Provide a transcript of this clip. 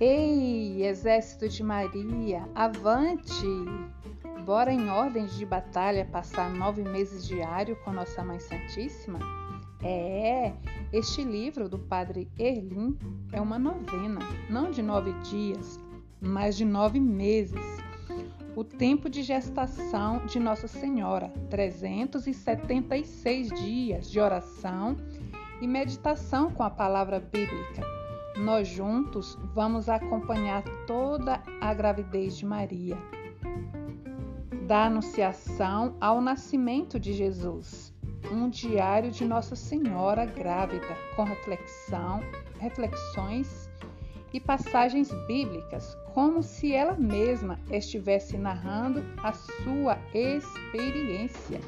Ei, exército de Maria, avante! Bora em ordens de batalha passar nove meses diário com Nossa Mãe Santíssima? É, este livro do Padre Erlim é uma novena, não de nove dias, mas de nove meses. O tempo de gestação de Nossa Senhora, 376 dias de oração e meditação com a palavra bíblica nós juntos vamos acompanhar toda a gravidez de Maria, da Anunciação ao nascimento de Jesus. Um diário de Nossa Senhora grávida, com reflexão, reflexões e passagens bíblicas, como se ela mesma estivesse narrando a sua experiência.